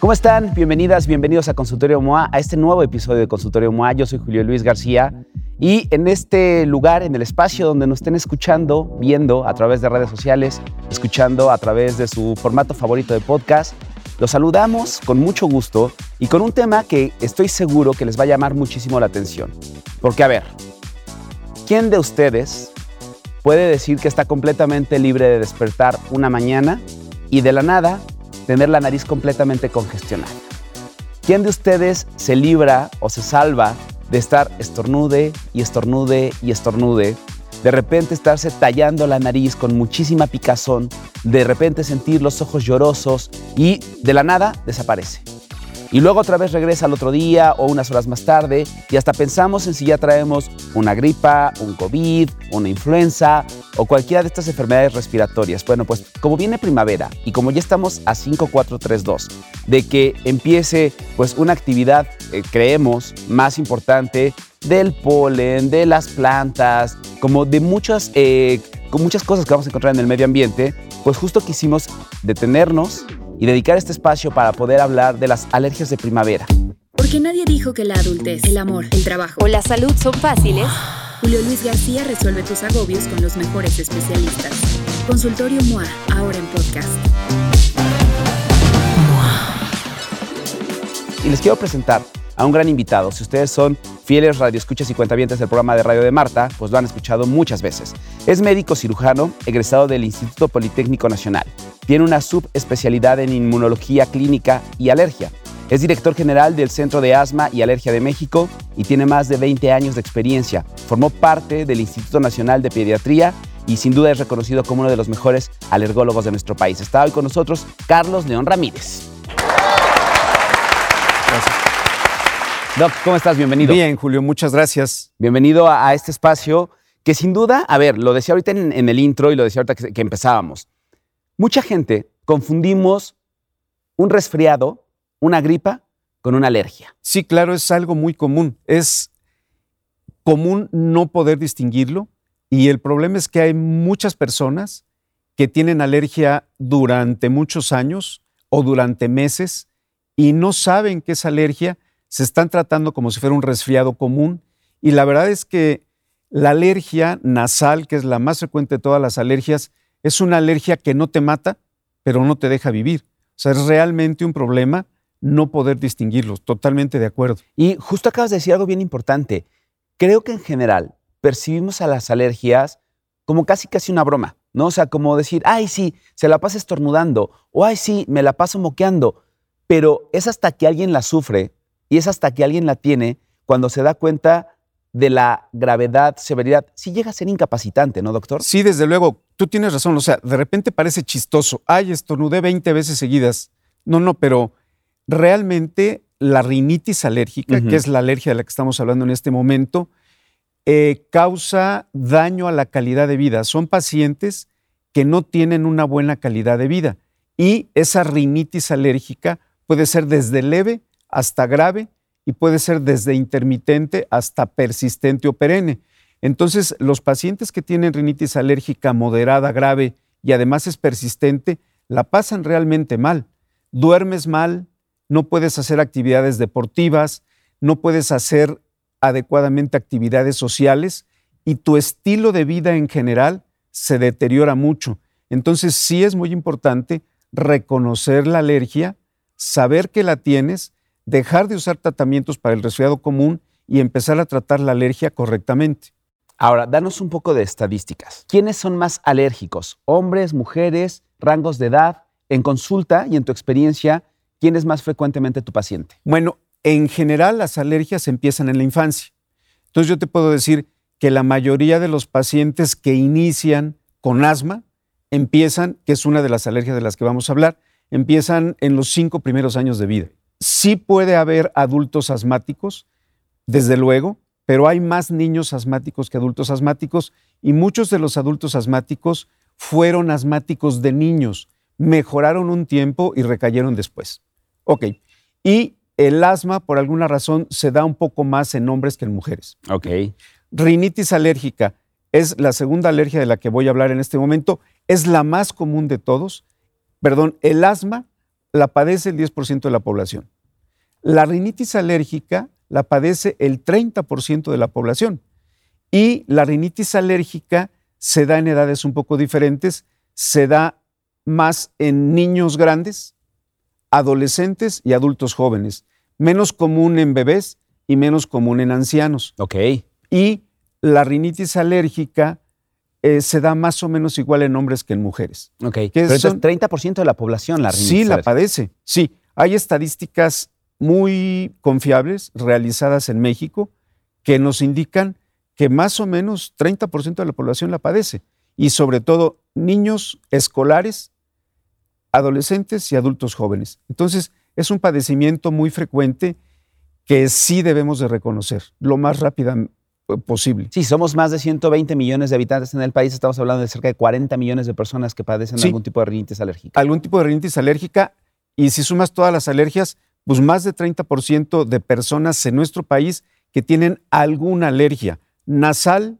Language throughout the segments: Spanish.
¿Cómo están? Bienvenidas, bienvenidos a Consultorio MOA, a este nuevo episodio de Consultorio MOA. Yo soy Julio Luis García y en este lugar, en el espacio donde nos estén escuchando, viendo a través de redes sociales, escuchando a través de su formato favorito de podcast, los saludamos con mucho gusto y con un tema que estoy seguro que les va a llamar muchísimo la atención. Porque, a ver, ¿quién de ustedes puede decir que está completamente libre de despertar una mañana y de la nada tener la nariz completamente congestionada? ¿Quién de ustedes se libra o se salva de estar estornude y estornude y estornude? De repente estarse tallando la nariz con muchísima picazón, de repente sentir los ojos llorosos y de la nada desaparece y luego otra vez regresa al otro día o unas horas más tarde y hasta pensamos en si ya traemos una gripa, un COVID, una influenza o cualquiera de estas enfermedades respiratorias. Bueno, pues como viene primavera y como ya estamos a 5432 de que empiece pues una actividad, eh, creemos, más importante del polen, de las plantas, como de muchas, eh, muchas cosas que vamos a encontrar en el medio ambiente, pues justo quisimos detenernos y dedicar este espacio para poder hablar de las alergias de primavera. Porque nadie dijo que la adultez, el amor, el trabajo o la salud son fáciles. Julio Luis García resuelve tus agobios con los mejores especialistas. Consultorio MOA, ahora en podcast. Y les quiero presentar a un gran invitado. Si ustedes son fieles radioescuchas y cuentavientes del programa de radio de Marta, pues lo han escuchado muchas veces. Es médico cirujano, egresado del Instituto Politécnico Nacional. Tiene una subespecialidad en inmunología clínica y alergia. Es director general del Centro de Asma y Alergia de México y tiene más de 20 años de experiencia. Formó parte del Instituto Nacional de Pediatría y sin duda es reconocido como uno de los mejores alergólogos de nuestro país. Está hoy con nosotros Carlos León Ramírez. Doc, ¿cómo estás? Bienvenido. Bien, Julio, muchas gracias. Bienvenido a, este espacio que sin duda, a ver, lo decía ahorita en, el intro y lo decía ahorita que, que empezábamos. Mucha gente confundimos un resfriado, una gripa, con una alergia. Sí, claro, es algo muy común. Es común no poder distinguirlo y el problema es que hay muchas personas que tienen alergia durante muchos años o durante meses y no saben que es alergia se están tratando como si fuera un resfriado común y la verdad es que la alergia nasal, que es la más frecuente de todas las alergias, es una alergia que no te mata, pero no te deja vivir. O sea, es realmente un problema no poder distinguirlos. Totalmente de acuerdo. Y justo acabas de decir algo bien importante. Creo que en general percibimos a las alergias como casi casi una broma, ¿no? O sea, como decir, ay, sí, se la pasa estornudando, o ay, sí, me la paso moqueando. Pero es hasta que alguien la sufre y es hasta que alguien la tiene cuando se da cuenta de la gravedad, severidad. Sí llega a ser incapacitante, ¿no, doctor? Sí, desde luego. Tú tienes razón. O sea, de repente parece chistoso. Ay, estornudé 20 veces seguidas. No, no, pero realmente la rinitis alérgica, que es la alergia de la que estamos hablando en este momento, eh, causa daño a la calidad de vida. Son pacientes que no tienen una buena calidad de vida. Y esa rinitis alérgica puede ser desde leve hasta grave y puede ser desde intermitente hasta persistente o perenne. Entonces, los pacientes que tienen rinitis alérgica moderada, grave y además es persistente, la pasan realmente mal. Duermes mal, no puedes hacer actividades deportivas, no puedes hacer adecuadamente actividades sociales y tu estilo de vida en general se deteriora mucho. Entonces sí es muy importante reconocer la alergia, saber que la tienes dejar de usar tratamientos para el resfriado común y empezar a tratar la alergia correctamente. Ahora, danos un poco de estadísticas. ¿Quiénes son más alérgicos? ¿Hombres, mujeres, rangos de edad? En consulta y en tu experiencia, ¿quién es más frecuentemente tu paciente? Bueno, en general las alergias empiezan en la infancia. Entonces yo te puedo decir que la mayoría de los pacientes que inician con asma empiezan, que es una de las alergias de las que vamos a hablar, empiezan en los cinco primeros años de vida. Sí puede haber adultos asmáticos, desde luego, pero hay más niños asmáticos que adultos asmáticos y muchos de los adultos asmáticos fueron asmáticos de niños, mejoraron un tiempo y recayeron después. Ok. Y el asma, por alguna razón, se da un poco más en hombres que en mujeres. Ok. Rinitis alérgica es la segunda alergia de la que voy a hablar en este momento. Es la más común de todos. Perdón, el asma la padece el 10% de la población. La rinitis alérgica la padece el 30% de la población. Y la rinitis alérgica se da en edades un poco diferentes, se da más en niños grandes, adolescentes y adultos jóvenes, menos común en bebés y menos común en ancianos. Ok. Y la rinitis alérgica eh, se da más o menos igual en hombres que en mujeres. Ok. Pero entonces 30% de la población la rinitis Sí, la padece. Sí, hay estadísticas muy confiables realizadas en México que nos indican que más o menos 30% de la población la padece. Y sobre todo niños escolares, adolescentes y adultos jóvenes. Entonces, es un padecimiento muy frecuente que sí debemos de reconocer lo más rápido posible. Sí, somos más de 120 millones de habitantes en el país. Estamos hablando de cerca de 40 millones de personas que padecen Sí. algún tipo de rinitis alérgica. algún tipo de rinitis alérgica y si sumas todas las alergias, pues más de 30% de personas en nuestro país que tienen alguna alergia nasal,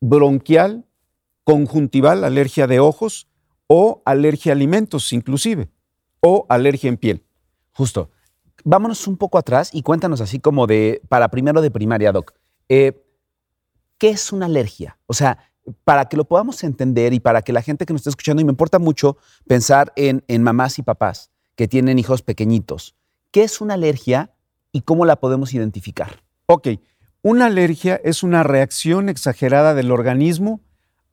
bronquial, conjuntival, alergia de ojos o alergia a alimentos inclusive, o alergia en piel. Justo. Vámonos un poco atrás y cuéntanos así como de, para primero de primaria, Doc. Eh, ¿Qué es una alergia? O sea, para que lo podamos entender y para que la gente que nos está escuchando, y me importa mucho pensar en, en mamás y papás que tienen hijos pequeñitos, ¿qué es una alergia y cómo la podemos identificar? Ok, una alergia es una reacción exagerada del organismo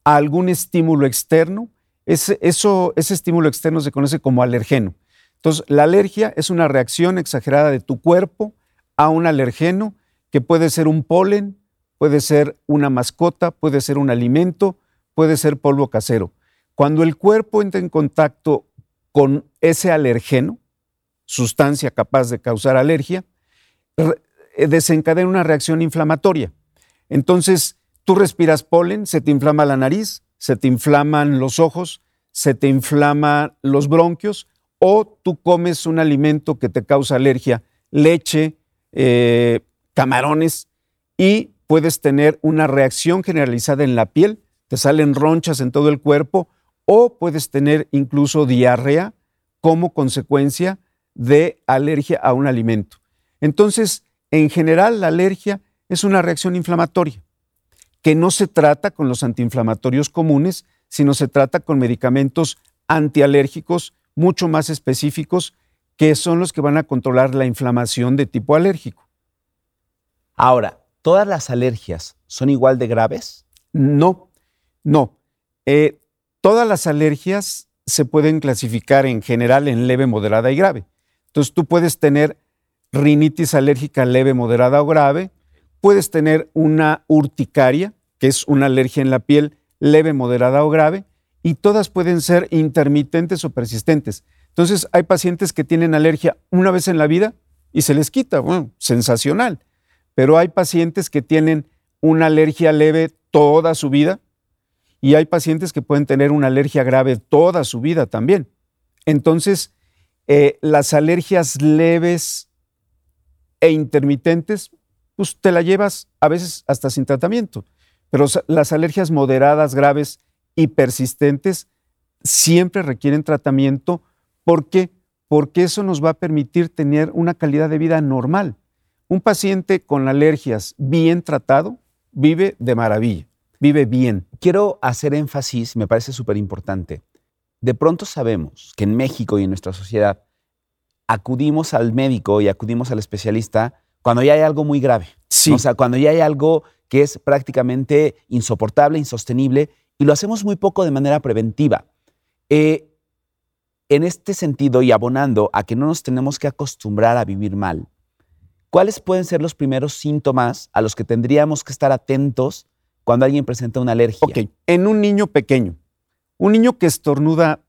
a algún estímulo externo. Ese, eso, ese estímulo externo se conoce como alergeno. Entonces, la alergia es una reacción exagerada de tu cuerpo a un alergeno que puede ser un polen, puede ser una mascota, puede ser un alimento, puede ser polvo casero. Cuando el cuerpo entra en contacto con ese alergeno, sustancia capaz de causar alergia, eh, desencadena una reacción inflamatoria. Entonces, tú respiras polen, se te inflama la nariz, se te inflaman los ojos, se te inflaman los bronquios, o tú comes un alimento que te causa alergia, leche, eh, camarones, y puedes tener una reacción generalizada en la piel, te salen ronchas en todo el cuerpo, o puedes tener incluso diarrea como consecuencia de alergia a un alimento. Entonces, en general, la alergia es una reacción inflamatoria que no se trata con los antiinflamatorios comunes, sino se trata con medicamentos antialérgicos mucho más específicos que son los que van a controlar la inflamación de tipo alérgico. Ahora, ¿todas las alergias son igual de graves? No, no. Eh, todas las alergias se pueden clasificar en general en leve, moderada y grave. Entonces tú puedes tener rinitis alérgica leve, moderada o grave, puedes tener una urticaria, que es una alergia en la piel leve, moderada o grave, y todas pueden ser intermitentes o persistentes. Entonces hay pacientes que tienen alergia una vez en la vida y se les quita, bueno, sensacional. Pero hay pacientes que tienen una alergia leve toda su vida y hay pacientes que pueden tener una alergia grave toda su vida también. Entonces, eh, las alergias leves e intermitentes, pues te la llevas a veces hasta sin tratamiento. Pero las alergias moderadas, graves y persistentes siempre requieren tratamiento. ¿Por qué? Porque eso nos va a permitir tener una calidad de vida normal. Un paciente con alergias bien tratado vive de maravilla, vive bien. Quiero hacer énfasis, me parece súper importante. De pronto sabemos que en México y en nuestra sociedad acudimos al médico y acudimos al especialista cuando ya hay algo muy grave. Sí. O sea, cuando ya hay algo que es prácticamente insoportable, insostenible, y lo hacemos muy poco de manera preventiva. Eh, en este sentido, y abonando a que no nos tenemos que acostumbrar a vivir mal, ¿cuáles pueden ser los primeros síntomas a los que tendríamos que estar atentos cuando alguien presenta una alergia? Ok, en un niño pequeño, un niño que estornuda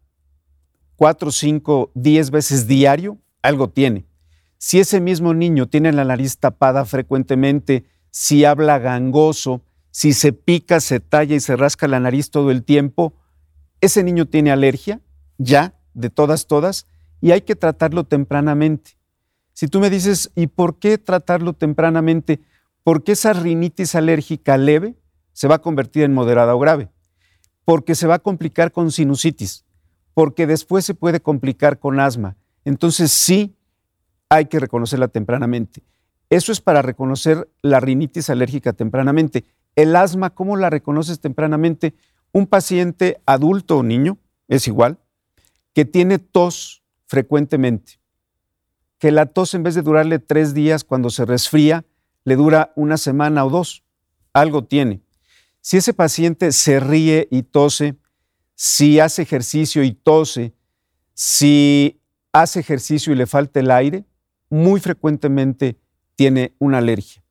cuatro, cinco, diez veces diario, algo tiene. Si ese mismo niño tiene la nariz tapada frecuentemente, si habla gangoso, si se pica, se talla y se rasca la nariz todo el tiempo, ese niño tiene alergia, ya, de todas, todas, y hay que tratarlo tempranamente. Si tú me dices, ¿y por qué tratarlo tempranamente? Porque esa rinitis alérgica leve se va a convertir en moderada o grave, porque se va a complicar con sinusitis, porque después se puede complicar con asma. Entonces sí hay que reconocerla tempranamente. Eso es para reconocer la rinitis alérgica tempranamente. El asma, ¿cómo la reconoces tempranamente? Un paciente adulto o niño, es igual, que tiene tos frecuentemente, que la tos en vez de durarle tres días cuando se resfría, le dura una semana o dos. Algo tiene. Si ese paciente se ríe y tose, si hace ejercicio y tose, si hace ejercicio y le falta el aire, muy frecuentemente tiene una alergia.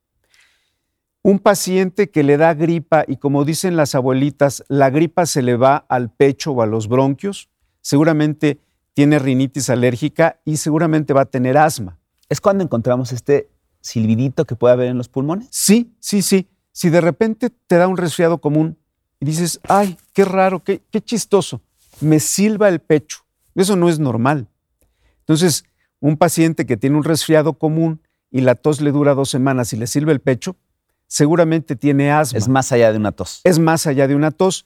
Un paciente que le da gripa y como dicen las abuelitas, la gripa se le va al pecho o a los bronquios, seguramente tiene rinitis alérgica y seguramente va a tener asma. ¿Es cuando encontramos este silbidito que puede haber en los pulmones? Sí, sí, sí. Si de repente te da un resfriado común y dices, ay, qué raro, qué, qué chistoso, me silba el pecho. Eso no es normal. Entonces, un paciente que tiene un resfriado común y la tos le dura dos semanas y le silba el pecho, seguramente tiene asma. Es más allá de una tos. Es más allá de una tos.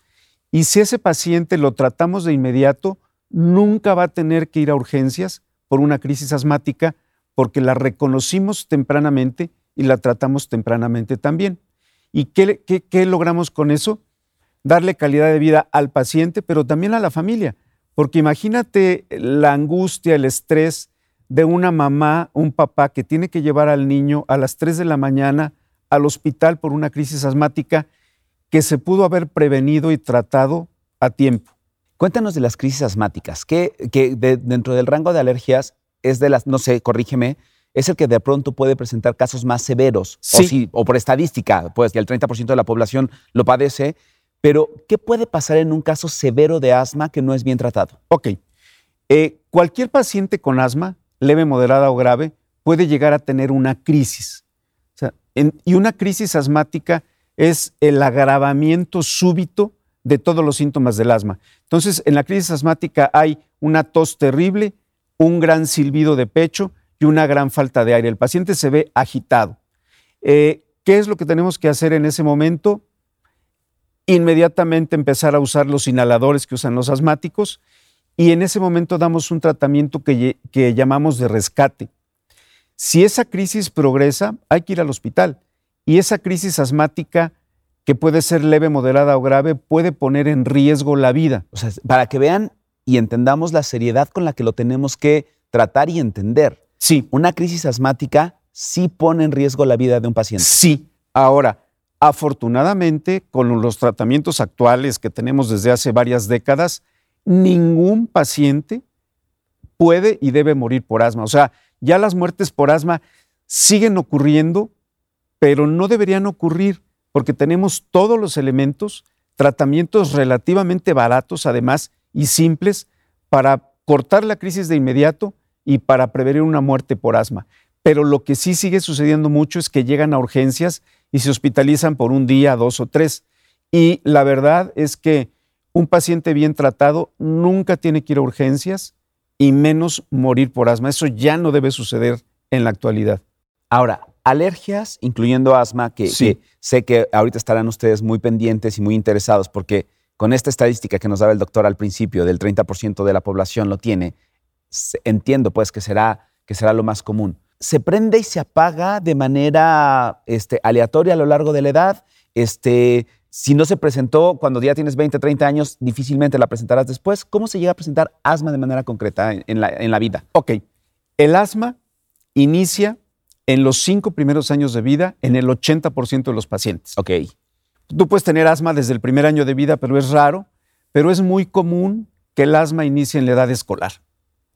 Y si ese paciente lo tratamos de inmediato, nunca va a tener que ir a urgencias por una crisis asmática porque la reconocimos tempranamente y la tratamos tempranamente también. ¿Y qué, qué, logramos con eso? Darle calidad de vida al paciente, pero también a la familia. Porque imagínate la angustia, el estrés de una mamá, un papá que tiene que llevar al niño a las 3 de la mañana al hospital por una crisis asmática que se pudo haber prevenido y tratado a tiempo. Cuéntanos de las crisis asmáticas, que, dentro del rango de alergias es de las, no sé, corrígeme, es el que de pronto puede presentar casos más severos, sí. o, por estadística, pues que el 30% de la población lo padece, pero ¿qué puede pasar en un caso severo de asma que no es bien tratado? Ok, eh, cualquier paciente con asma, leve, moderada o grave, puede llegar a tener una crisis. y una crisis asmática es el agravamiento súbito de todos los síntomas del asma. Entonces, en la crisis asmática hay una tos terrible, un gran silbido de pecho y una gran falta de aire. El paciente se ve agitado. Eh, ¿Qué es lo que tenemos que hacer en ese momento? Inmediatamente empezar a usar los inhaladores que usan los asmáticos y en ese momento damos un tratamiento que, que llamamos de rescate. Si esa crisis progresa, hay que ir al hospital y esa crisis asmática que puede ser leve, moderada o grave, puede poner en riesgo la vida. O sea, para que vean y entendamos la seriedad con la que lo tenemos que tratar y entender. Sí. Una crisis asmática sí pone en riesgo la vida de un paciente. Sí. Ahora, afortunadamente, con los tratamientos actuales que tenemos desde hace varias décadas, ningún paciente puede y debe morir por asma. O sea, ya las muertes por asma siguen ocurriendo, pero no deberían ocurrir porque tenemos todos los elementos, tratamientos relativamente baratos además y simples para cortar la crisis de inmediato y para prevenir una muerte por asma. Pero lo que sí sigue sucediendo mucho es que llegan a urgencias y se hospitalizan por un día, dos o tres. Y la verdad es que un paciente bien tratado nunca tiene que ir a urgencias y menos morir por asma. Eso ya no debe suceder en la actualidad. Ahora, alergias, incluyendo asma, que, sé que ahorita estarán ustedes muy pendientes y muy interesados porque con esta estadística que nos daba el doctor al principio, del 30% de la población lo tiene, entiendo pues que será, que será lo más común. ¿Se prende y se apaga de manera este, aleatoria a lo largo de la edad? Este, si no se presentó cuando ya tienes 20, 30 años, difícilmente la presentarás después. ¿Cómo se llega a presentar asma de manera concreta en la, en la vida? Ok, el asma inicia en los cinco primeros años de vida en el 80% de los pacientes. Ok. Tú puedes tener asma desde el primer año de vida, pero es raro, pero es muy común que el asma inicie en la edad escolar,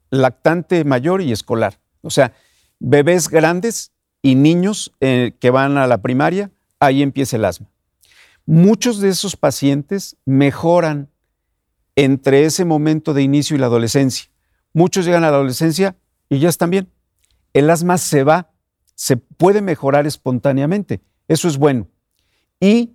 lactante mayor y escolar. O sea, bebés grandes y niños eh, que van a la primaria, ahí empieza el asma. Muchos de esos pacientes mejoran entre ese momento de inicio y la adolescencia. Muchos llegan a la adolescencia y ya están bien. El asma se va se puede mejorar espontáneamente. Eso es bueno. Y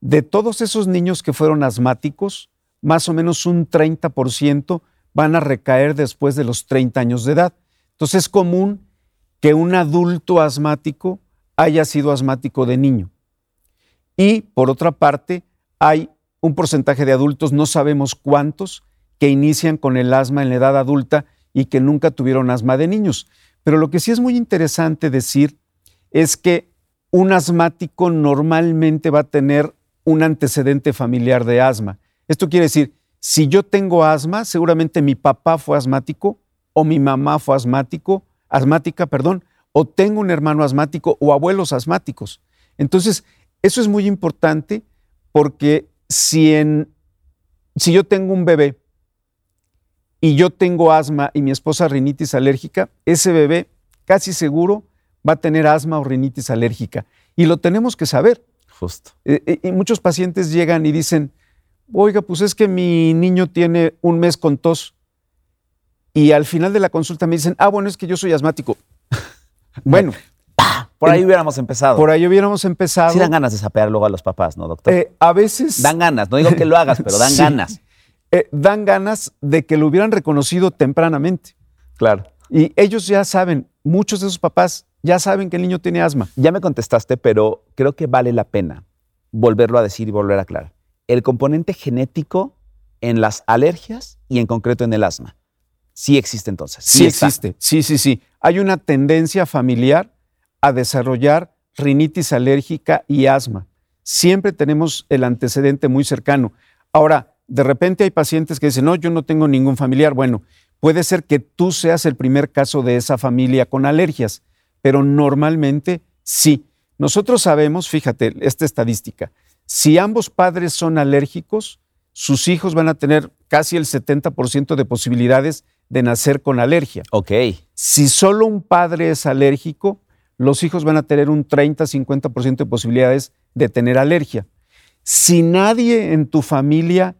de todos esos niños que fueron asmáticos, más o menos un 30% van a recaer después de los 30 años de edad. Entonces es común que un adulto asmático haya sido asmático de niño. Y por otra parte, hay un porcentaje de adultos, no sabemos cuántos, que inician con el asma en la edad adulta y que nunca tuvieron asma de niños. Pero lo que sí es muy interesante decir es que un asmático normalmente va a tener un antecedente familiar de asma. Esto quiere decir, si yo tengo asma, seguramente mi papá fue asmático o mi mamá fue asmático, asmática, perdón, o tengo un hermano asmático o abuelos asmáticos. Entonces, eso es muy importante porque si, en, si yo tengo un bebé y yo tengo asma y mi esposa rinitis alérgica, ese bebé casi seguro va a tener asma o rinitis alérgica. Y lo tenemos que saber. Justo. Eh, eh, y muchos pacientes llegan y dicen, oiga, pues es que mi niño tiene un mes con tos. Y al final de la consulta me dicen, ah, bueno, es que yo soy asmático. bueno. Por ahí hubiéramos empezado. Por ahí hubiéramos empezado. Sí dan ganas de sapear luego a los papás, ¿no, doctor? Eh, a veces... Dan ganas, no digo que lo hagas, pero dan ganas. Dan ganas de que lo hubieran reconocido tempranamente. Claro. Y ellos ya saben, muchos de esos papás ya saben que el niño tiene asma. Ya me contestaste, pero creo que vale la pena volverlo a decir y volver a aclarar. El componente genético en las alergias y en concreto en el asma. Sí existe entonces. Sí, existe. Sí, sí, sí. Hay una tendencia familiar a desarrollar rinitis alérgica y asma. Siempre tenemos el antecedente muy cercano. Ahora, de repente hay pacientes que dicen, no, yo no tengo ningún familiar. Bueno, puede ser que tú seas el primer caso de esa familia con alergias, pero normalmente sí. Nosotros sabemos, fíjate, esta estadística, si ambos padres son alérgicos, sus hijos van a tener casi el 70% de posibilidades de nacer con alergia. Ok. Si solo un padre es alérgico, los hijos van a tener un 30-50% de posibilidades de tener alergia. Si nadie en tu familia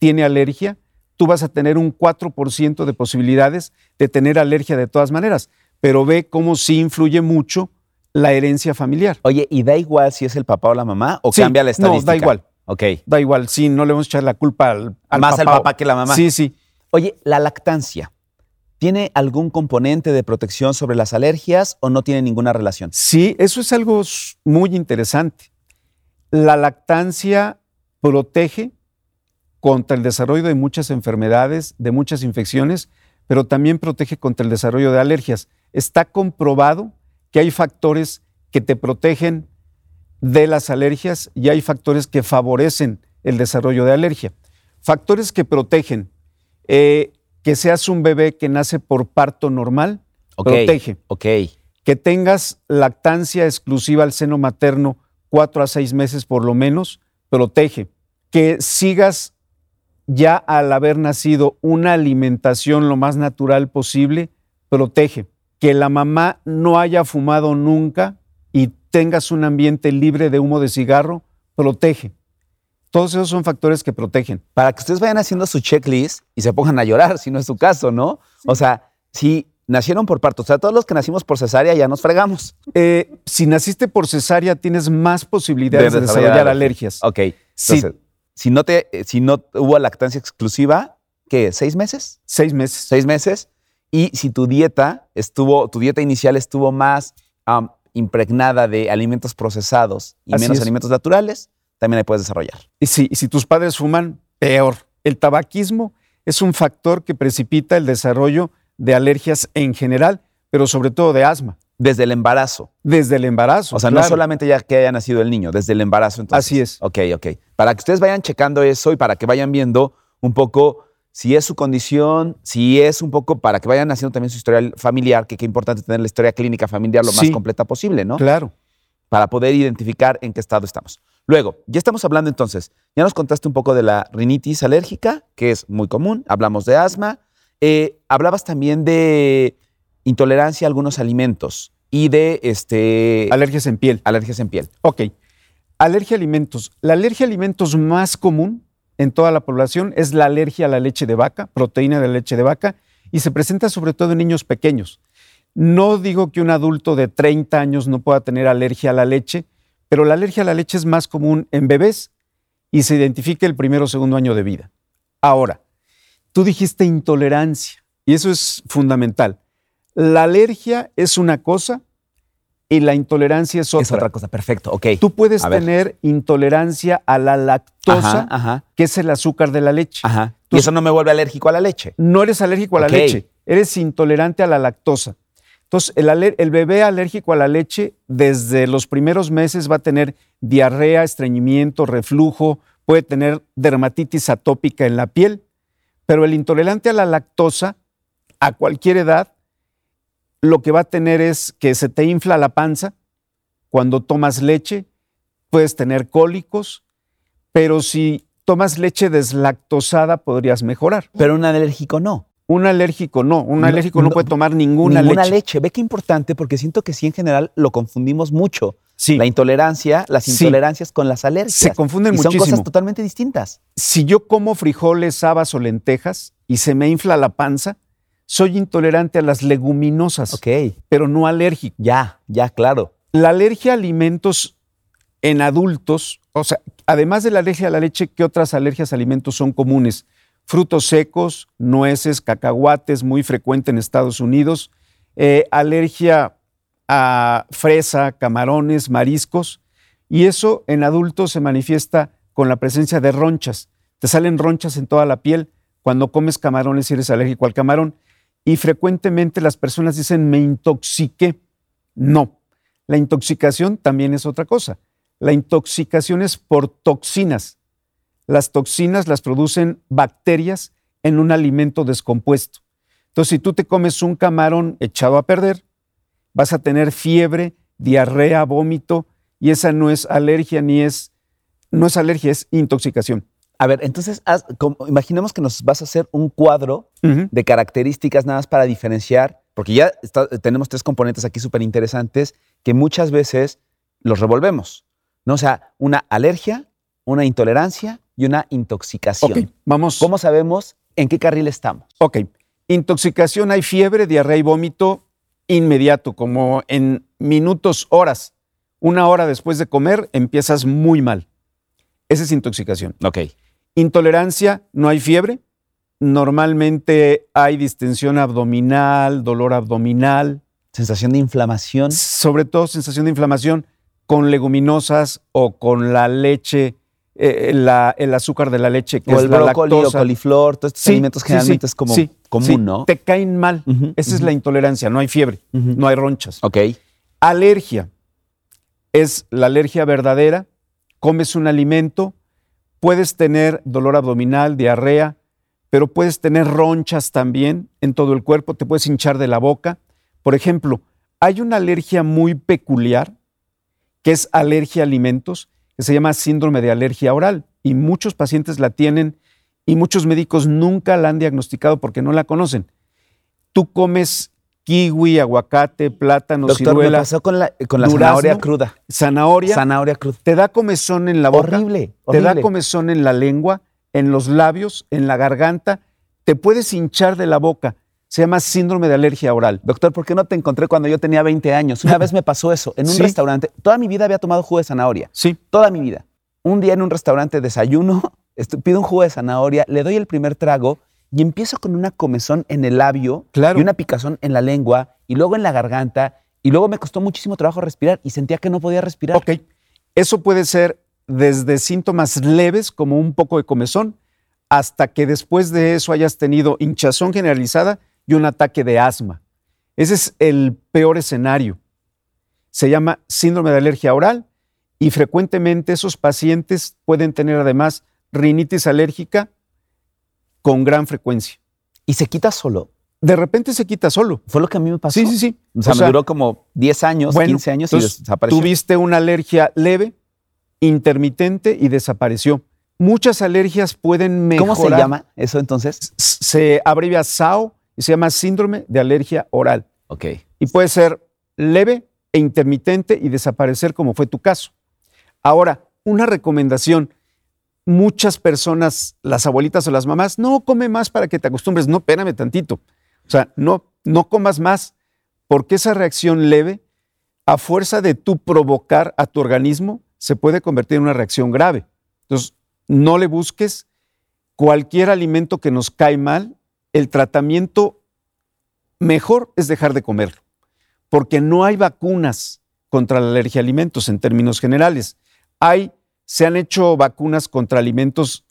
tiene alergia, tú vas a tener un 4% de posibilidades de tener alergia de todas maneras. Pero ve cómo sí influye mucho la herencia familiar. Oye, ¿y da igual si es el papá o la mamá o cambia la estadística? No, da igual. Ok. Da igual, sí, no le vamos a echar la culpa al, Más papá. al papá que la mamá. Sí, sí. Oye, la lactancia. ¿Tiene algún componente de protección sobre las alergias o no tiene ninguna relación? Sí, eso es algo muy interesante. La lactancia protege contra el desarrollo de muchas enfermedades, de muchas infecciones, pero también protege contra el desarrollo de alergias. Está comprobado que hay factores que te protegen de las alergias y hay factores que favorecen el desarrollo de alergia. Factores que protegen. Eh, que seas un bebé que nace por parto normal, protege. Ok. Que tengas lactancia exclusiva al seno materno cuatro a seis meses por lo menos, protege. Que sigas ya al haber nacido una alimentación lo más natural posible, protege. Que la mamá no haya fumado nunca y tengas un ambiente libre de humo de cigarro, protege. Todos esos son factores que protegen. Para que ustedes vayan haciendo su checklist y se pongan a llorar, si no es su caso, ¿no? O sea, si nacieron por parto, o sea, todos los que nacimos por cesárea ya nos fregamos. Eh, si naciste por cesárea, tienes más posibilidades de, desarrollar, alergias. Ok. Entonces, si, no te, si no hubo lactancia exclusiva, ¿qué? ¿Seis meses? Seis meses. Seis meses. Y si tu dieta estuvo, tu dieta inicial estuvo más impregnada de alimentos procesados y menos alimentos naturales, también ahí puedes desarrollar. Y si, si tus padres fuman, peor. El tabaquismo es un factor que precipita el desarrollo de alergias en general, pero sobre todo de asma. Desde el embarazo. Desde el embarazo. O sea, no solamente ya que haya nacido el niño, desde el embarazo. Entonces. Así es. Ok, ok. Para que ustedes vayan checando eso y para que vayan viendo un poco si es su condición, si es un poco para que vayan haciendo también su historia familiar, que qué importante tener la historia clínica familiar lo más completa posible, ¿no? Claro. Para poder identificar en qué estado estamos. Luego, ya estamos hablando entonces, ya nos contaste un poco de la rinitis alérgica, que es muy común, hablamos de asma, eh, hablabas también de intolerancia a algunos alimentos y de este, alergias en piel. Alergias en piel. Ok. Alergia a alimentos. La alergia a alimentos más común en toda la población es la alergia a la leche de vaca, proteína de leche de vaca, y se presenta sobre todo en niños pequeños. No digo que un adulto de 30 años no pueda tener alergia a la leche, pero la alergia a la leche es más común en bebés y se identifica el primero o segundo año de vida. Ahora, tú dijiste intolerancia y eso es fundamental. La alergia es una cosa y la intolerancia es otra. Es otra cosa, perfecto, ok. Tú puedes tener intolerancia a la lactosa, que es el azúcar de la leche. y eso no me vuelve alérgico a la leche. No eres alérgico a la leche, eres intolerante a la lactosa. Entonces, el, el bebé alérgico a la leche desde los primeros meses va a tener diarrea, estreñimiento, reflujo, puede tener dermatitis atópica en la piel, pero el intolerante a la lactosa, a cualquier edad, lo que va a tener es que se te infla la panza cuando tomas leche, puedes tener cólicos, pero si tomas leche deslactosada podrías mejorar. Pero un alérgico no. Un alérgico no, un No, alérgico no, no, puede tomar ninguna, Ninguna leche. leche. Ve qué importante, porque siento que sí, en general, lo confundimos mucho. Sí, La intolerancia, las Sí. intolerancias con las alergias. se confunden y son muchísimo. cosas totalmente distintas. Si yo como frijoles, habas o lentejas y se me infla la panza, soy intolerante a las leguminosas, Ok, pero no alérgico. ya, ya, claro. La alergia a alimentos en adultos, o sea, además de la alergia a la leche, ¿qué otras alergias a alimentos son comunes? Frutos secos, nueces, cacahuates, muy frecuente en Estados Unidos, eh, alergia a fresa, camarones, mariscos, y eso en adultos se manifiesta con la presencia de ronchas. Te salen ronchas en toda la piel cuando comes camarones y eres alérgico al camarón, y frecuentemente las personas dicen, me intoxiqué. No, la intoxicación también es otra cosa. La intoxicación es por toxinas. Las toxinas las producen bacterias en un alimento descompuesto. Entonces, si tú te comes un camarón echado a perder, vas a tener fiebre, diarrea, vómito, y esa no es alergia ni es, no es alergia, es intoxicación. A ver, entonces, haz- como- imaginemos que nos vas a hacer un cuadro de características nada más para diferenciar, porque ya está- tenemos tres componentes aquí súper interesantes que muchas veces los revolvemos. ¿no? O sea, una alergia, una intolerancia y una intoxicación. Vamos. ¿Cómo sabemos en qué carril estamos? Ok. Intoxicación, hay fiebre, diarrea y vómito inmediato, como en minutos, horas. Una hora después de comer empiezas muy mal. Esa es intoxicación. Ok. Intolerancia, no hay fiebre. Normalmente hay distensión abdominal, dolor abdominal, Sensación de inflamación. sobre todo sensación de inflamación con leguminosas o con la leche, eh, la- el azúcar de la leche, que O es el la brócoli o lactosa. coliflor, todos estos Sí, alimentos sí, generalmente sí, es como sí, común, sí. ¿no? Te caen mal. Esa es la intolerancia, no hay fiebre, no hay ronchas. Ok. Alergia es la alergia verdadera. Comes un alimento, puedes tener dolor abdominal, diarrea, pero puedes tener ronchas también en todo el cuerpo, te puedes hinchar de la boca. Por ejemplo, hay una alergia muy peculiar que es alergia a alimentos, que se llama síndrome de alergia oral y muchos pacientes la tienen y muchos médicos nunca la han diagnosticado porque no la conocen. Tú comes kiwi, aguacate, plátano, Doctor, me ciruela, pasó con la, con la durazno, zanahoria cruda. zanahoria, Zanahoria cruda. te da comezón en la boca, Horrible, te da comezón en la lengua, en los labios, en la garganta, te puedes hinchar de la boca. Se llama síndrome de alergia oral. Doctor, ¿por qué no te encontré cuando yo tenía 20 años? Una vez me pasó eso en un Sí. restaurante. Toda mi vida había tomado jugo de zanahoria. Sí, Toda mi vida. Un día en un restaurante desayuno, pido un jugo de zanahoria, le doy el primer trago y empiezo con una comezón en el labio Claro. y una picazón en la lengua y luego en la garganta y luego me costó muchísimo trabajo respirar y sentía que no podía respirar. ok. Eso puede ser desde síntomas leves, como un poco de comezón, hasta que después de eso hayas tenido hinchazón generalizada y un ataque de asma. Ese es el peor escenario. Se llama síndrome de alergia oral y frecuentemente esos pacientes pueden tener además rinitis alérgica con gran frecuencia. Y se quita solo. De repente se quita solo. Fue lo que a mí me pasó. Sí, sí, sí. O sea, me duró como 10 años, bueno, 15 años y desapareció. Tuviste una alergia leve, intermitente y desapareció. Muchas alergias pueden mejorar. ¿Cómo se llama eso entonces? Se abrevia SAO y se llama síndrome de alergia oral. Ok. Y puede ser leve e intermitente y desaparecer como fue tu caso. Ahora, una recomendación. Muchas personas, las abuelitas o las mamás, no come más para que te acostumbres. No, espérame tantito. O sea, no, no comas más, porque esa reacción leve, a fuerza de tú provocar a tu organismo, se puede convertir en una reacción grave. Entonces, no le busques cualquier alimento que nos cae mal. El tratamiento mejor es dejar de comerlo, porque no hay vacunas contra la alergia a alimentos en términos generales. Hay, se han hecho vacunas contra alimentos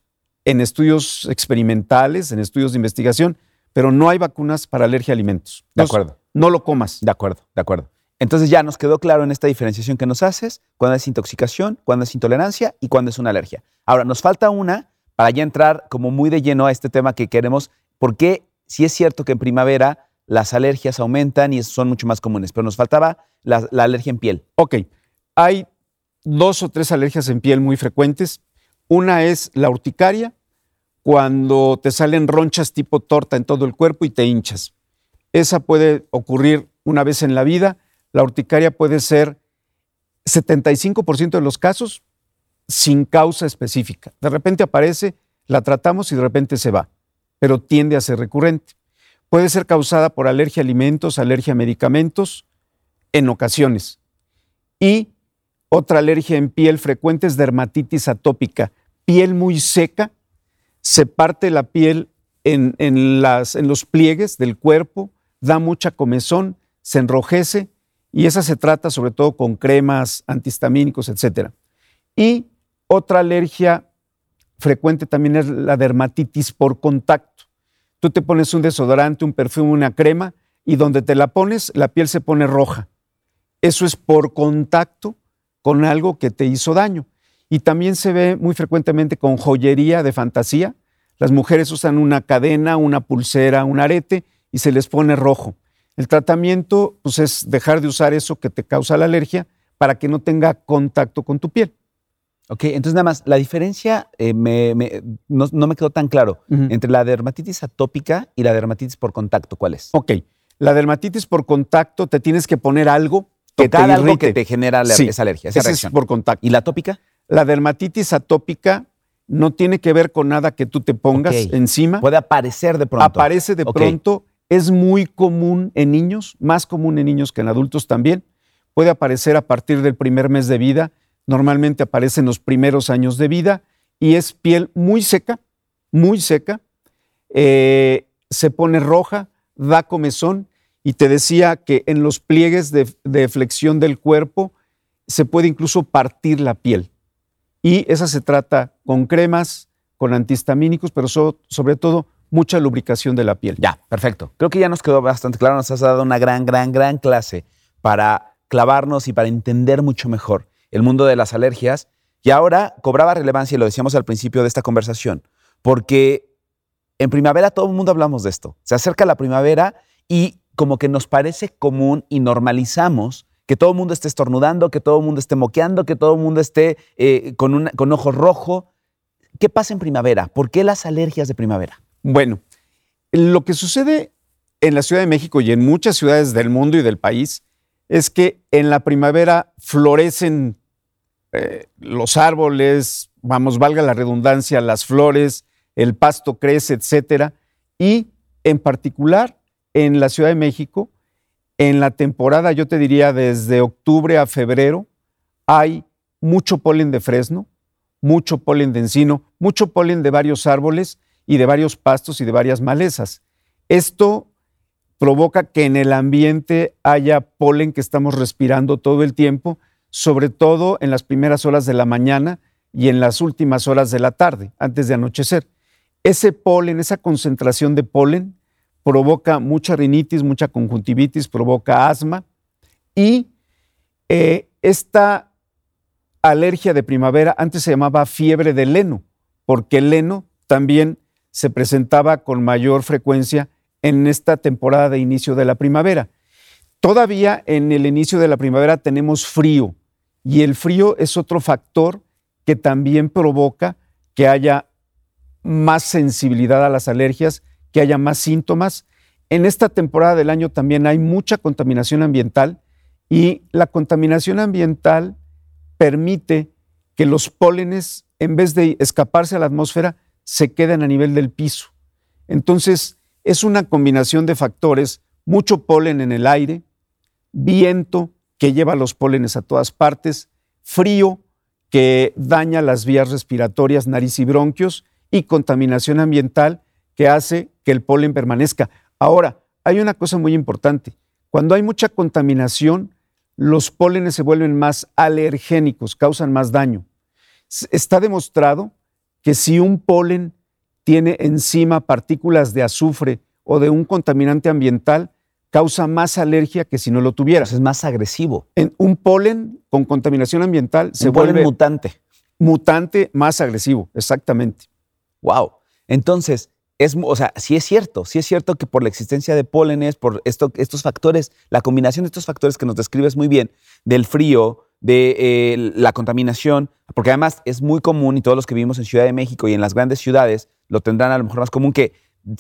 en estudios experimentales, en estudios de investigación, pero no hay vacunas para alergia a alimentos. De acuerdo. No lo comas. De acuerdo, de acuerdo. Entonces ya nos quedó claro en esta diferenciación que nos haces, cuándo es intoxicación, cuándo es intolerancia y cuándo es una alergia. Ahora, nos falta una para ya entrar como muy de lleno a este tema que queremos, porque si es cierto que en primavera las alergias aumentan y son mucho más comunes, pero nos faltaba la, la alergia en piel. Ok, hay dos o tres alergias en piel muy frecuentes. Una es la urticaria, cuando te salen ronchas tipo torta en todo el cuerpo y te hinchas. Esa puede ocurrir una vez en la vida. La urticaria puede ser 75% de los casos sin causa específica. De repente aparece, la tratamos y de repente se va, pero tiende a ser recurrente. Puede ser causada por alergia a alimentos, alergia a medicamentos, en ocasiones. Y otra alergia en piel frecuente es dermatitis atópica, piel muy seca, se parte la piel en, las, en los pliegues del cuerpo, da mucha comezón, se enrojece y esa se trata sobre todo con cremas, antihistamínicos, etc. Y otra alergia frecuente también es la dermatitis por contacto. Tú te pones un desodorante, un perfume, una crema y donde te la pones la piel se pone roja. Eso es por contacto con algo que te hizo daño. Y también se ve muy frecuentemente con joyería de fantasía. Las mujeres usan una cadena, una pulsera, un arete y se les pone rojo. El tratamiento pues, es dejar de usar eso que te causa la alergia para que no tenga contacto con tu piel. Ok, entonces nada más, la diferencia eh, no, me quedó tan claro entre la dermatitis atópica y la dermatitis por contacto. ¿Cuál es? Ok, la dermatitis por contacto te tienes que poner algo que te algo que te genera esa alergia, esa Es por contacto. ¿Y la atópica? La dermatitis atópica no tiene que ver con nada que tú te pongas encima. Puede aparecer de pronto. Aparece de pronto. Es muy común en niños, más común en niños que en adultos también. Puede aparecer a partir del primer mes de vida. Normalmente aparece en los primeros años de vida y es piel muy seca, muy seca. Eh, se pone roja, da comezón y te decía que en los pliegues de, flexión del cuerpo se puede incluso partir la piel. Y esa se trata con cremas, con antihistamínicos, pero sobre todo mucha lubricación de la piel. Ya, perfecto. Creo que ya nos quedó bastante claro, nos has dado una gran, gran, gran clase para clavarnos y para entender mucho mejor el mundo de las alergias. Y ahora cobraba relevancia, y lo decíamos al principio de esta conversación, porque en primavera todo el mundo hablamos de esto. Se acerca la primavera y como que nos parece común y normalizamos que todo el mundo esté estornudando, que todo el mundo esté moqueando, que todo el mundo esté eh, con, un, con ojo rojo. ¿Qué pasa en primavera? ¿Por qué las alergias de primavera? Bueno, lo que sucede en la Ciudad de México y en muchas ciudades del mundo y del país es que en la primavera florecen eh, los árboles, vamos, valga la redundancia, las flores, el pasto crece, etcétera, y en particular en la Ciudad de México, en la temporada, yo te diría desde octubre a febrero, hay mucho polen de fresno, mucho polen de encino, mucho polen de varios árboles y de varios pastos y de varias malezas. Esto provoca que en el ambiente haya polen que estamos respirando todo el tiempo, sobre todo en las primeras horas de la mañana y en las últimas horas de la tarde, antes de anochecer. Ese polen, esa concentración de polen, provoca mucha rinitis, mucha conjuntivitis, provoca asma y eh, esta alergia de primavera antes se llamaba fiebre de leno, porque el leno también se presentaba con mayor frecuencia en esta temporada de inicio de la primavera. Todavía en el inicio de la primavera tenemos frío y el frío es otro factor que también provoca que haya más sensibilidad a las alergias que haya más síntomas. En esta temporada del año también hay mucha contaminación ambiental y la contaminación ambiental permite que los pólenes, en vez de escaparse a la atmósfera, se queden a nivel del piso. Entonces, es una combinación de factores, mucho polen en el aire, viento que lleva los pólenes a todas partes, frío que daña las vías respiratorias, nariz y bronquios, y contaminación ambiental que hace que el polen permanezca. Ahora, hay una cosa muy importante. Cuando hay mucha contaminación, los pólenes se vuelven más alergénicos, causan más daño. Está demostrado que si un polen tiene encima partículas de azufre o de un contaminante ambiental, causa más alergia que si no lo tuviera. es más agresivo. En un polen con contaminación ambiental se vuelve mutante. Mutante más agresivo, exactamente. Wow. Entonces, es, o sea, sí es cierto, sí es cierto que por la existencia de pólenes, por esto, estos factores, la combinación de estos factores que nos describes muy bien, del frío, de eh, la contaminación, porque además es muy común y todos los que vivimos en Ciudad de México y en las grandes ciudades lo tendrán a lo mejor más común que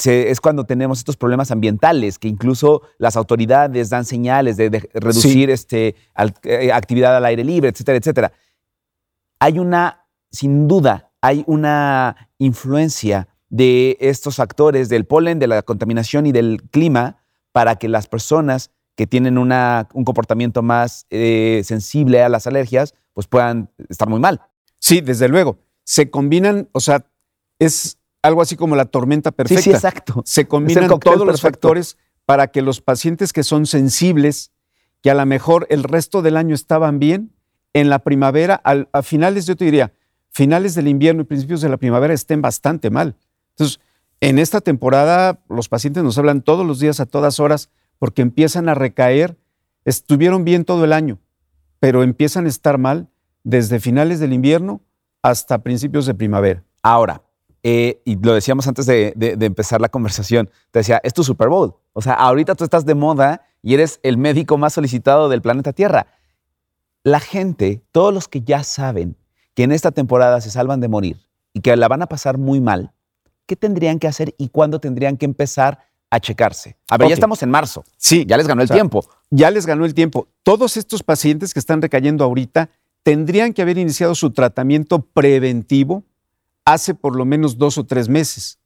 es cuando tenemos estos problemas ambientales, que incluso las autoridades dan señales de, reducir este, eh, actividad al aire libre, etcétera, etcétera. Hay una, sin duda, hay una influencia de estos factores, del polen, de la contaminación y del clima, para que las personas que tienen una, un comportamiento más eh, sensible a las alergias, pues puedan estar muy mal. Sí, desde luego. Se combinan, o sea, es algo así como la tormenta perfecta. Sí, sí exacto. Se combinan todos los factores para que los pacientes que son sensibles, que a lo mejor el resto del año estaban bien, en la primavera, a finales, yo te diría, finales del invierno y principios de la primavera estén bastante mal. Entonces, en esta temporada los pacientes nos hablan todos los días a todas horas porque empiezan a recaer, estuvieron bien todo el año, pero empiezan a estar mal desde finales del invierno hasta principios de primavera. Ahora, eh, y lo decíamos antes de, empezar la conversación, te decía, es tu Super Bowl. O sea, ahorita tú estás de moda y eres el médico más solicitado del planeta Tierra. La gente, todos los que ya saben que en esta temporada se salvan de morir y que la van a pasar muy mal, ¿qué tendrían que hacer y cuándo tendrían que empezar a checarse? A ver, ya estamos en marzo. Sí. Ya les ganó el tiempo. Ya les ganó el tiempo. Todos estos pacientes que están recayendo ahorita tendrían que haber iniciado su tratamiento preventivo hace por lo menos dos o tres meses.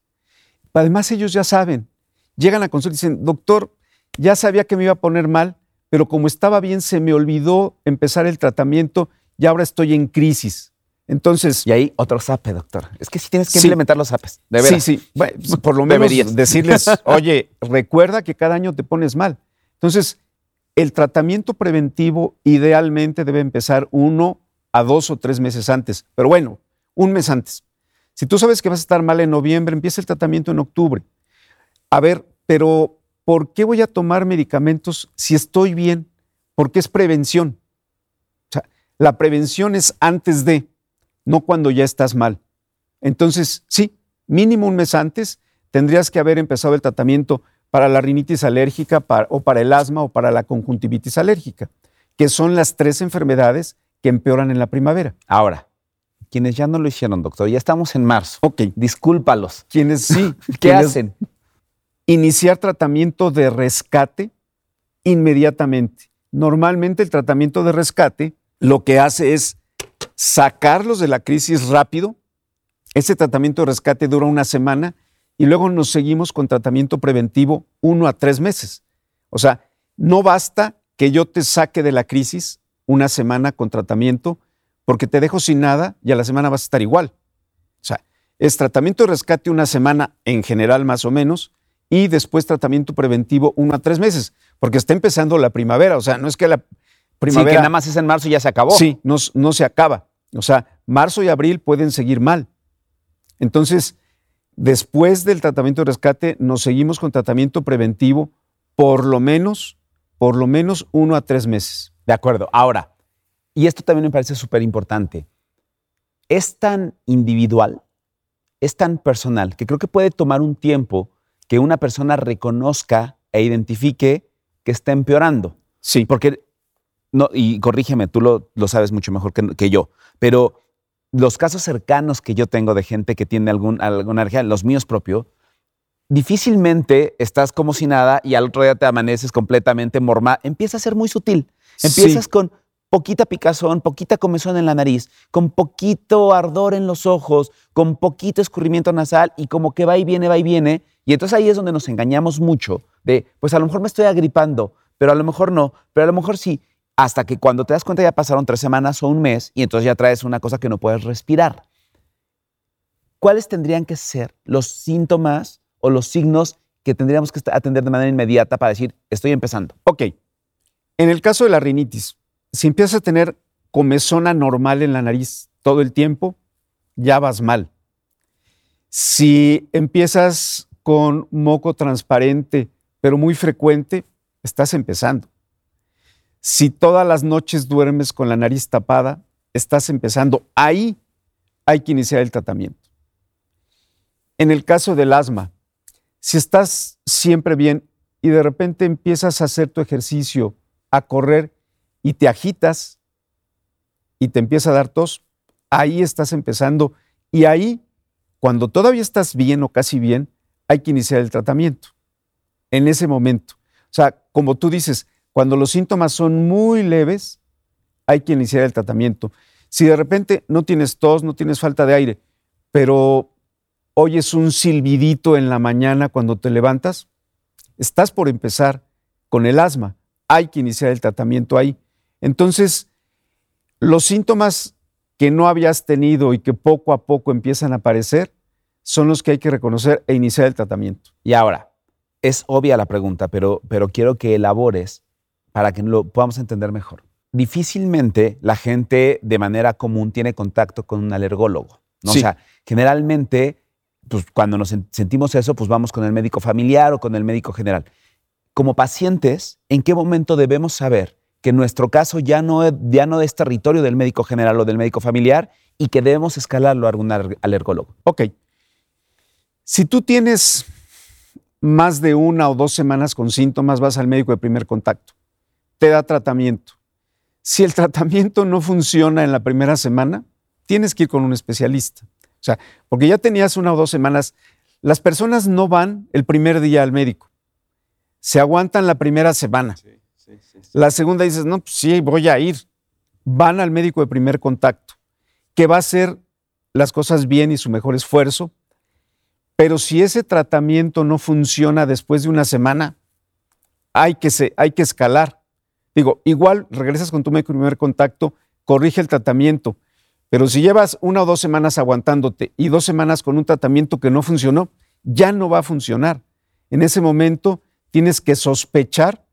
Además, ellos ya saben, llegan a consulta y dicen, doctor, ya sabía que me iba a poner mal, pero como estaba bien, se me olvidó empezar el tratamiento y ahora estoy en crisis. Entonces. Y ahí otro SAPE, doctor. Es que sí tienes que implementar los SAPES. De Sí, sí. por lo menos decirles, oye, recuerda que cada año te pones mal. Entonces, el tratamiento preventivo idealmente debe empezar uno a dos o tres meses antes. Pero bueno, un mes antes. Si tú sabes que vas a estar mal en noviembre, empieza el tratamiento en octubre. A ver, pero ¿por qué voy a tomar medicamentos si estoy bien? Porque es prevención. O sea, la prevención es antes de, no cuando ya estás mal. Entonces, sí, mínimo un mes antes tendrías que haber empezado el tratamiento para la rinitis alérgica o para el asma o para la conjuntivitis alérgica, que son las tres enfermedades que empeoran en la primavera. Ahora, quienes ya no lo hicieron, doctor, ya estamos en marzo. Ok. Discúlpalos. Quienes sí. ¿Qué hacen? Iniciar tratamiento de rescate inmediatamente. Normalmente el tratamiento de rescate lo que hace es sacarlos de la crisis rápido. Ese tratamiento de rescate dura una semana y luego nos seguimos con tratamiento preventivo uno a tres meses. O sea, no basta que yo te saque de la crisis una semana con tratamiento, porque te dejo sin nada y a la semana vas a estar igual. O sea, es tratamiento de rescate una semana en general más o menos y después tratamiento preventivo uno a tres meses, porque está empezando la primavera. O sea, no es que la primavera... Sí, que nada más es en marzo y ya se acabó. Sí, no, no se acaba. O sea, marzo y abril pueden seguir mal. Entonces, después del tratamiento de rescate, nos seguimos con tratamiento preventivo por lo menos, por lo menos uno a tres meses. De acuerdo. Ahora, y esto también me parece súper importante, es tan individual, es tan personal, que creo que puede tomar un tiempo que una persona reconozca e identifique que está empeorando. Sí. Porque, no, y corrígeme, tú lo, sabes mucho mejor que, yo, pero los casos cercanos que yo tengo de gente que tiene algún, alguna alergia, los míos propios, difícilmente estás como si nada y al otro día te amaneces completamente morma. Empieza a ser muy sutil. Empiezas con poquita picazón, poquita comezón en la nariz, con poquito ardor en los ojos, con poquito escurrimiento nasal y como que va y viene, va y viene. Y entonces ahí es donde nos engañamos mucho de, pues a lo mejor me estoy agripando, pero a lo mejor no, pero a lo mejor sí, hasta que cuando te das cuenta ya pasaron tres semanas o un mes y entonces ya traes una cosa que no puedes respirar. ¿Cuáles tendrían que ser los síntomas o los signos que tendríamos que atender de manera inmediata para decir, estoy empezando? Ok. En el caso de la rinitis, si empiezas a tener comezón anormal en la nariz todo el tiempo, ya vas mal. Si empiezas con moco transparente, pero muy frecuente, estás empezando. Si todas las noches duermes con la nariz tapada, estás empezando. Ahí hay que iniciar el tratamiento. En el caso del asma, si estás siempre bien y de repente empiezas a hacer tu ejercicio, a correr y te agitas y te empieza a dar tos, ahí estás empezando. Y ahí, cuando todavía estás bien o casi bien, hay que iniciar el tratamiento. En ese momento. O sea, como tú dices, cuando los síntomas son muy leves, hay que iniciar el tratamiento. Si de repente no tienes tos, no tienes falta de aire, pero oyes un silbidito en la mañana cuando te levantas, estás por empezar con el asma. Hay que iniciar el tratamiento ahí. Entonces, los síntomas que no habías tenido y que poco a poco empiezan a aparecer son los que hay que reconocer e iniciar el tratamiento. Y ahora, es obvia la pregunta, pero, pero quiero que elabores para que lo podamos entender mejor. Difícilmente la gente de manera común tiene contacto con un alergólogo. ¿no? O sea, generalmente, pues, cuando nos sentimos eso, pues vamos con el médico familiar o con el médico general. Como pacientes, ¿en qué momento debemos saber que nuestro caso ya no, ya no es territorio del médico general o del médico familiar y que debemos escalarlo a algún alergólogo? Ok. Si tú tienes más de una o dos semanas con síntomas, vas al médico de primer contacto te da tratamiento. Si el tratamiento no funciona en la primera semana, tienes que ir con un especialista. O sea, porque ya tenías una o dos semanas, las personas no van el primer día al médico. Se aguantan la primera semana. la segunda dices, no, pues sí, voy a ir. Van al médico de primer contacto, que va a hacer las cosas bien y su mejor esfuerzo. Pero si ese tratamiento no funciona después de una semana, hay que, se, hay que escalar. Digo, igual regresas con tu primer contacto, corrige el tratamiento, pero si llevas una o dos semanas aguantándote y dos semanas con un tratamiento que no funcionó, ya no va a funcionar. En ese momento tienes que sospechar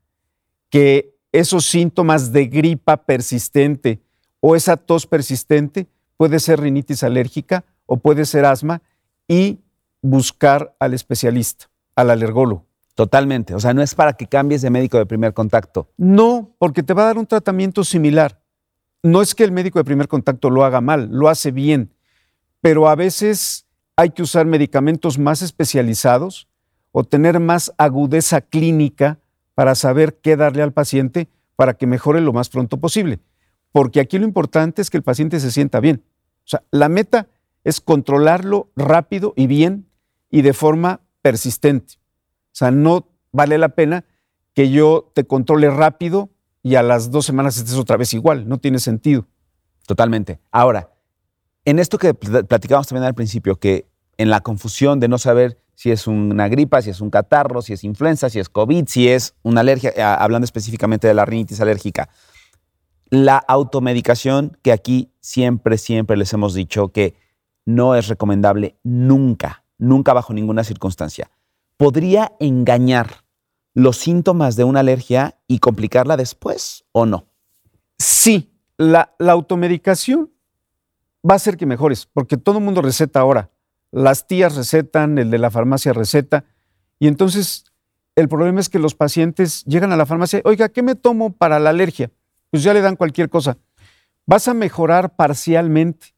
que esos síntomas de gripa persistente o esa tos persistente puede ser rinitis alérgica o puede ser asma y buscar al especialista, al alergólogo. Totalmente. O sea, no es para que cambies de médico de primer contacto. No, porque te va a dar un tratamiento similar. No es que el médico de primer contacto lo haga mal, lo hace bien, pero a veces hay que usar medicamentos más especializados o tener más agudeza clínica para saber qué darle al paciente para que mejore lo más pronto posible. Porque aquí lo importante es que el paciente se sienta bien. O sea, la meta es controlarlo rápido y bien y de forma persistente. O sea, no vale la pena que yo te controle rápido y a las dos semanas estés otra vez igual. No tiene sentido. Totalmente. Ahora, en esto que platicábamos también al principio, que en la confusión de no saber si es una gripa, si es un catarro, si es influenza, si es COVID, si es una alergia, eh, hablando específicamente de la rinitis alérgica, la automedicación, que aquí siempre, siempre les hemos dicho que no es recomendable nunca, nunca bajo ninguna circunstancia podría engañar los síntomas de una alergia y complicarla después o no? Sí, la, automedicación va a hacer que mejores, porque todo el mundo receta ahora. Las tías recetan, el de la farmacia receta, y entonces el problema es que los pacientes llegan a la farmacia, oiga, ¿qué me tomo para la alergia? Pues ya le dan cualquier cosa. Vas a mejorar parcialmente,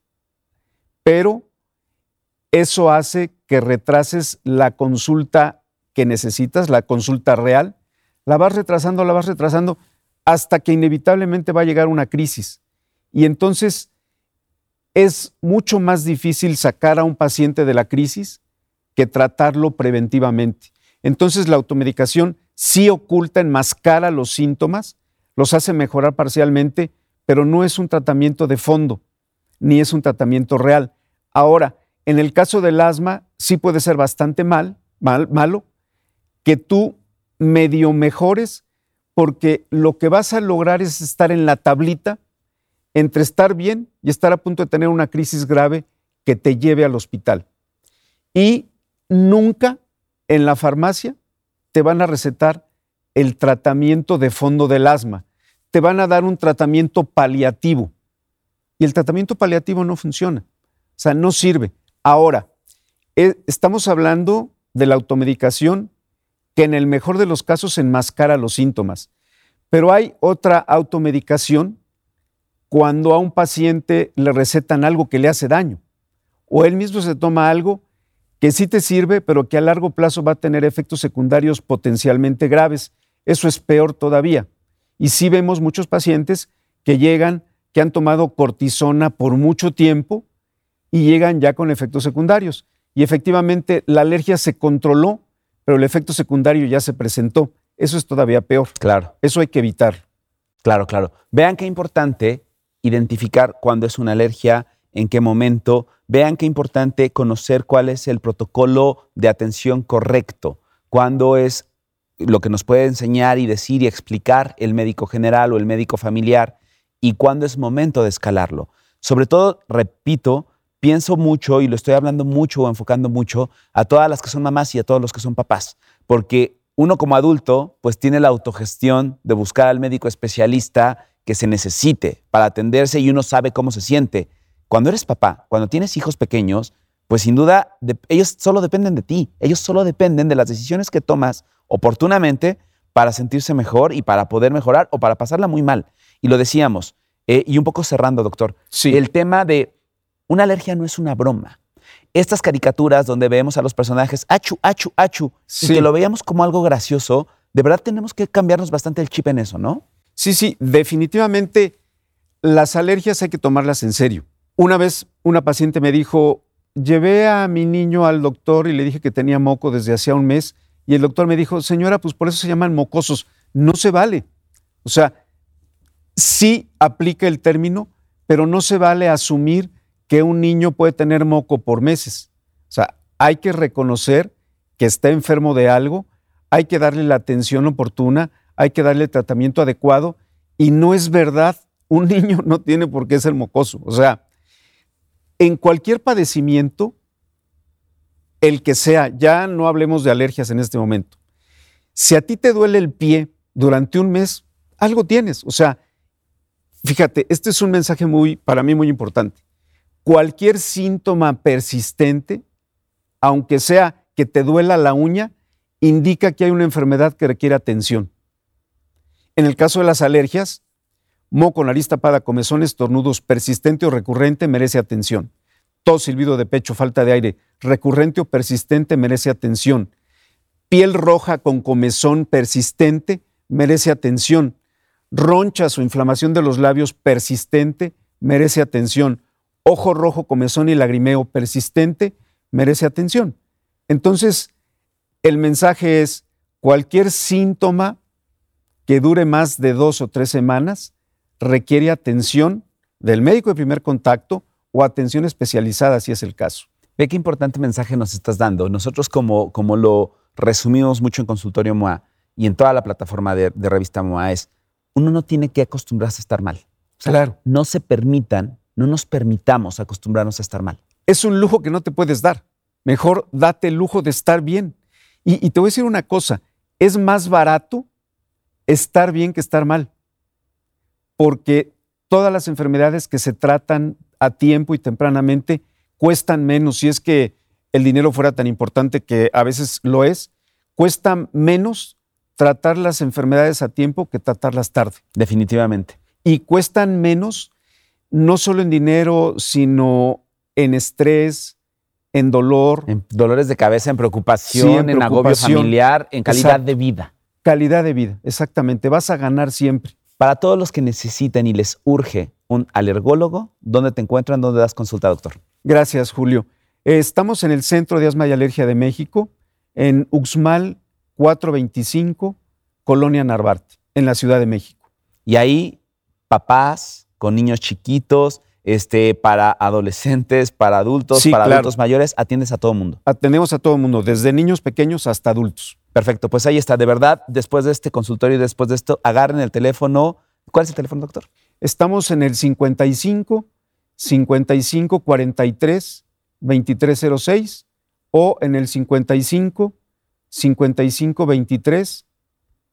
pero eso hace que retrases la consulta que necesitas, la consulta real, la vas retrasando, la vas retrasando, hasta que inevitablemente va a llegar una crisis. Y entonces es mucho más difícil sacar a un paciente de la crisis que tratarlo preventivamente. Entonces la automedicación sí oculta, enmascara los síntomas, los hace mejorar parcialmente, pero no es un tratamiento de fondo, ni es un tratamiento real. Ahora, en el caso del asma, sí puede ser bastante mal, mal, malo, que tú medio mejores, porque lo que vas a lograr es estar en la tablita entre estar bien y estar a punto de tener una crisis grave que te lleve al hospital. Y nunca en la farmacia te van a recetar el tratamiento de fondo del asma. Te van a dar un tratamiento paliativo. Y el tratamiento paliativo no funciona. O sea, no sirve. Ahora, eh, estamos hablando de la automedicación que en el mejor de los casos enmascara los síntomas. Pero hay otra automedicación cuando a un paciente le recetan algo que le hace daño o él mismo se toma algo que sí te sirve, pero que a largo plazo va a tener efectos secundarios potencialmente graves. Eso es peor todavía. Y sí vemos muchos pacientes que llegan, que han tomado cortisona por mucho tiempo y llegan ya con efectos secundarios. Y efectivamente la alergia se controló, pero el efecto secundario ya se presentó. Eso es todavía peor. Claro. Eso hay que evitar. Claro, claro. Vean qué importante identificar cuándo es una alergia, en qué momento. Vean qué importante conocer cuál es el protocolo de atención correcto, cuándo es lo que nos puede enseñar y decir y explicar el médico general o el médico familiar y cuándo es momento de escalarlo. Sobre todo, repito, pienso mucho y lo estoy hablando mucho o enfocando mucho a todas las que son mamás y a todos los que son papás, porque uno como adulto pues tiene la autogestión de buscar al médico especialista que se necesite para atenderse y uno sabe cómo se siente. Cuando eres papá, cuando tienes hijos pequeños, pues sin duda ellos solo dependen de ti, ellos solo dependen de las decisiones que tomas oportunamente para sentirse mejor y para poder mejorar o para pasarla muy mal. Y lo decíamos, eh, y un poco cerrando, doctor, Sí. el tema de una alergia no es una broma. Estas caricaturas donde vemos a los personajes achu, achu, achu, y Sí. que lo veíamos como algo gracioso, de verdad tenemos que cambiarnos bastante el chip en eso, ¿no? Sí, sí, definitivamente las alergias hay que tomarlas en serio. Una vez una paciente me dijo, llevé a mi niño al doctor y le dije que tenía moco desde hacía un mes y el doctor me dijo, señora, pues por eso se llaman mocosos. No se vale. O sea, sí aplica el término, pero no se vale asumir que un niño puede tener moco por meses. O sea, hay que reconocer que está enfermo de algo, hay que darle la atención oportuna, hay que darle tratamiento adecuado y no es verdad, un niño no tiene por qué ser mocoso. O sea, en cualquier padecimiento, el que sea, ya no hablemos de alergias en este momento, si a ti te duele el pie durante un mes, algo tienes. O sea, fíjate, este es un mensaje muy, para mí muy importante. Cualquier síntoma persistente, aunque sea que te duela la uña, indica que hay una enfermedad que requiere atención. En el caso de las alergias, moco, nariz tapada, comezón, estornudos, persistente o recurrente merece atención. Tos, silbido de pecho, falta de aire, recurrente o persistente merece atención. Piel roja con comezón persistente merece atención. Ronchas o inflamación de los labios persistente merece atención. Ojo rojo, comezón y lagrimeo persistente merece atención. Entonces, el mensaje es, cualquier síntoma que dure más de dos o tres semanas requiere atención del médico de primer contacto o atención especializada si es el caso. Ve qué importante mensaje nos estás dando. Nosotros, como, como lo resumimos mucho en Consultorio MOA y en toda la plataforma de, de revista MOA, es uno no tiene que acostumbrarse a estar mal. O sea, Claro. No se permitan, no nos permitamos acostumbrarnos a estar mal. Es un lujo que no te puedes dar. Mejor date el lujo de estar bien. Y, y te voy a decir una cosa, es más barato estar bien que estar mal. Porque todas las enfermedades que se tratan a tiempo y tempranamente cuestan menos, si es que el dinero fuera tan importante que a veces lo es, cuesta menos tratar las enfermedades a tiempo que tratarlas tarde. Definitivamente. Y cuestan menos no solo en dinero, sino en estrés, en dolor, En dolores de cabeza, en preocupación, Sí, en en, agobio familiar, en calidad Exacto. de vida. calidad de vida. Exactamente, vas a ganar siempre. Para todos los que necesiten y les urge un alergólogo, ¿dónde te encuentran? ¿Dónde das consulta, doctor? Gracias, Julio. Estamos en el Centro de Asma y Alergia de México, en Uxmal 425, Colonia Narvarte, en la Ciudad de México. Y ahí, papás con niños chiquitos, este, para adolescentes, para adultos, Sí, para claro. adultos mayores, atiendes a todo mundo. Atendemos a todo mundo, desde niños pequeños hasta adultos. Perfecto, pues ahí está. De verdad, después de este consultorio y después de esto, agarren el teléfono. ¿Cuál es el teléfono, doctor? Estamos en el 55 55 43 2306 o en el 55 55 23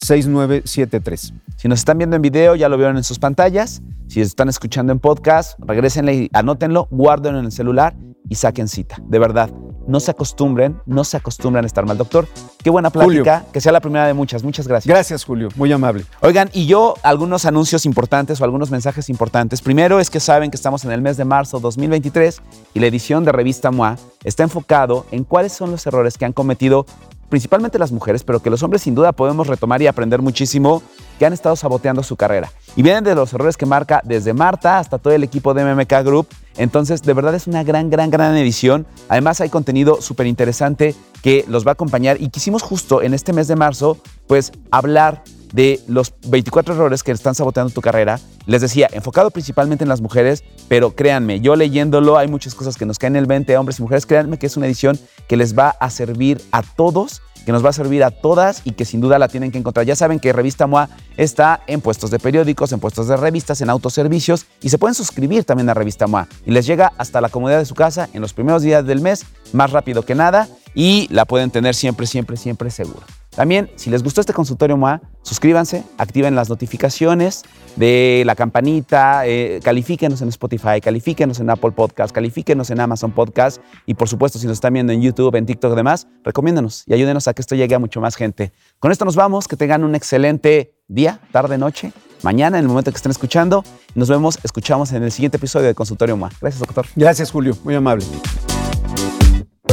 6973. Si nos están viendo en video, ya lo vieron en sus pantallas. Si están escuchando en podcast, regrésenle y anótenlo, guárdenlo en el celular y saquen cita. De verdad, no se acostumbren, no se acostumbren a estar mal. Doctor, qué buena plática, que sea la primera de muchas. Muchas gracias. Gracias, Julio, muy amable. Oigan, y yo algunos anuncios importantes o algunos mensajes importantes. Primero es que saben que estamos en el mes de marzo 2023 y la edición de Revista MOA está enfocado en cuáles son los errores que han cometido principalmente las mujeres, pero que los hombres sin duda podemos retomar y aprender muchísimo, que han estado saboteando su carrera. Y vienen de los errores que marca desde Marta hasta todo el equipo de MMK Group. Entonces, de verdad es una gran, gran, gran edición. Además, hay contenido súper interesante que los va a acompañar y quisimos justo en este mes de marzo, pues, hablar de los 24 errores que están saboteando tu carrera. Les decía, enfocado principalmente en las mujeres, pero créanme, yo leyéndolo hay muchas cosas que nos caen en el 20, hombres y mujeres. Créanme que es una edición que les va a servir a todos que nos va a servir a todas y que sin duda la tienen que encontrar. Ya saben que Revista MOA está en puestos de periódicos, en puestos de revistas, en autoservicios y se pueden suscribir también a Revista MOA y les llega hasta la comodidad de su casa en los primeros días del mes, más rápido que nada y la pueden tener siempre, siempre, siempre segura. También, si les gustó este consultorio MOA, suscríbanse, activen las notificaciones de la campanita, eh, califíquenos en Spotify, califíquenos en Apple Podcast, califíquenos en Amazon Podcast y por supuesto si nos están viendo en YouTube, en TikTok y demás, recomiéndanos y ayúdenos a que esto llegue a mucho más gente. Con esto nos vamos, que tengan un excelente día, tarde, noche, mañana, en el momento que estén escuchando. Nos vemos, escuchamos en el siguiente episodio de Consultorio MOA. Gracias, doctor. Gracias, Julio. Muy amable.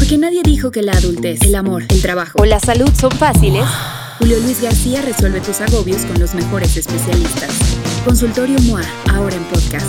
Porque nadie dijo que la adultez, el amor, el trabajo o la salud son fáciles. Julio Luis García resuelve tus agobios con los mejores especialistas. Consultorio MOA, ahora en podcast.